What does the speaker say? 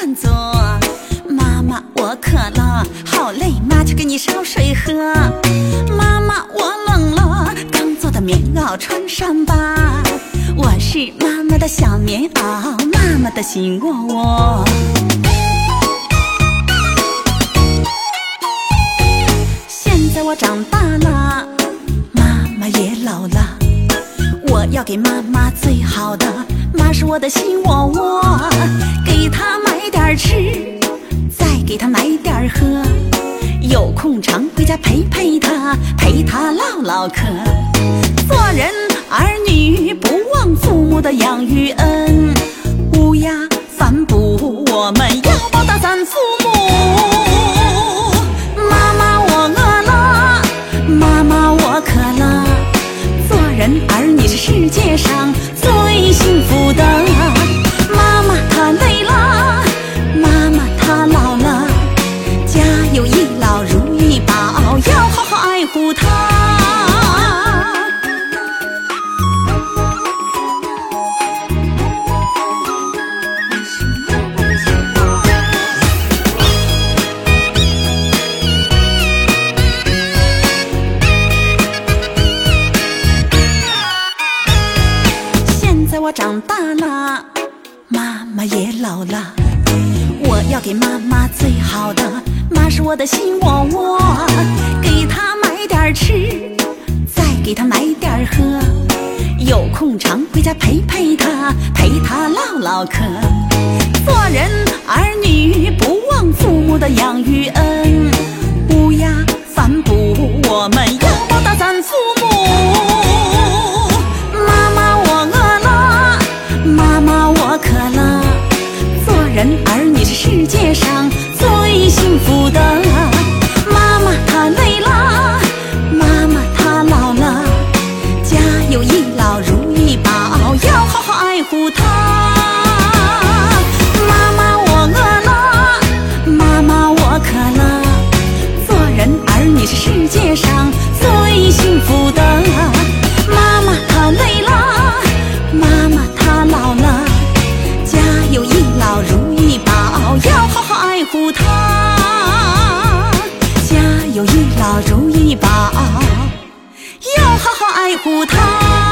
饭做。妈妈，我渴了，好嘞，妈去给你烧水喝。妈妈，我冷了，刚做的棉袄穿上吧。我是妈妈的小棉袄，妈妈的心窝窝。现在我长大了，妈妈也老了。我要给妈妈最好的，妈是我的心窝窝，给她妈。陪陪她，陪她唠唠嗑。做人儿女不忘父母的养育恩，乌鸦反哺，我们要报答咱父母。妈妈我饿了，妈妈我渴了。做人儿女是世界上爱护她。现在我长大了，妈妈也老了，我要给妈妈最好的。妈是我的心窝窝，回家陪陪她，陪她唠唠嗑。做人儿女不忘父母的养育恩，乌鸦反哺，我们要报答咱父母。妈妈我饿了，妈妈我渴了。做人儿女是世界上护她。家有一老如一宝，要好好爱护她。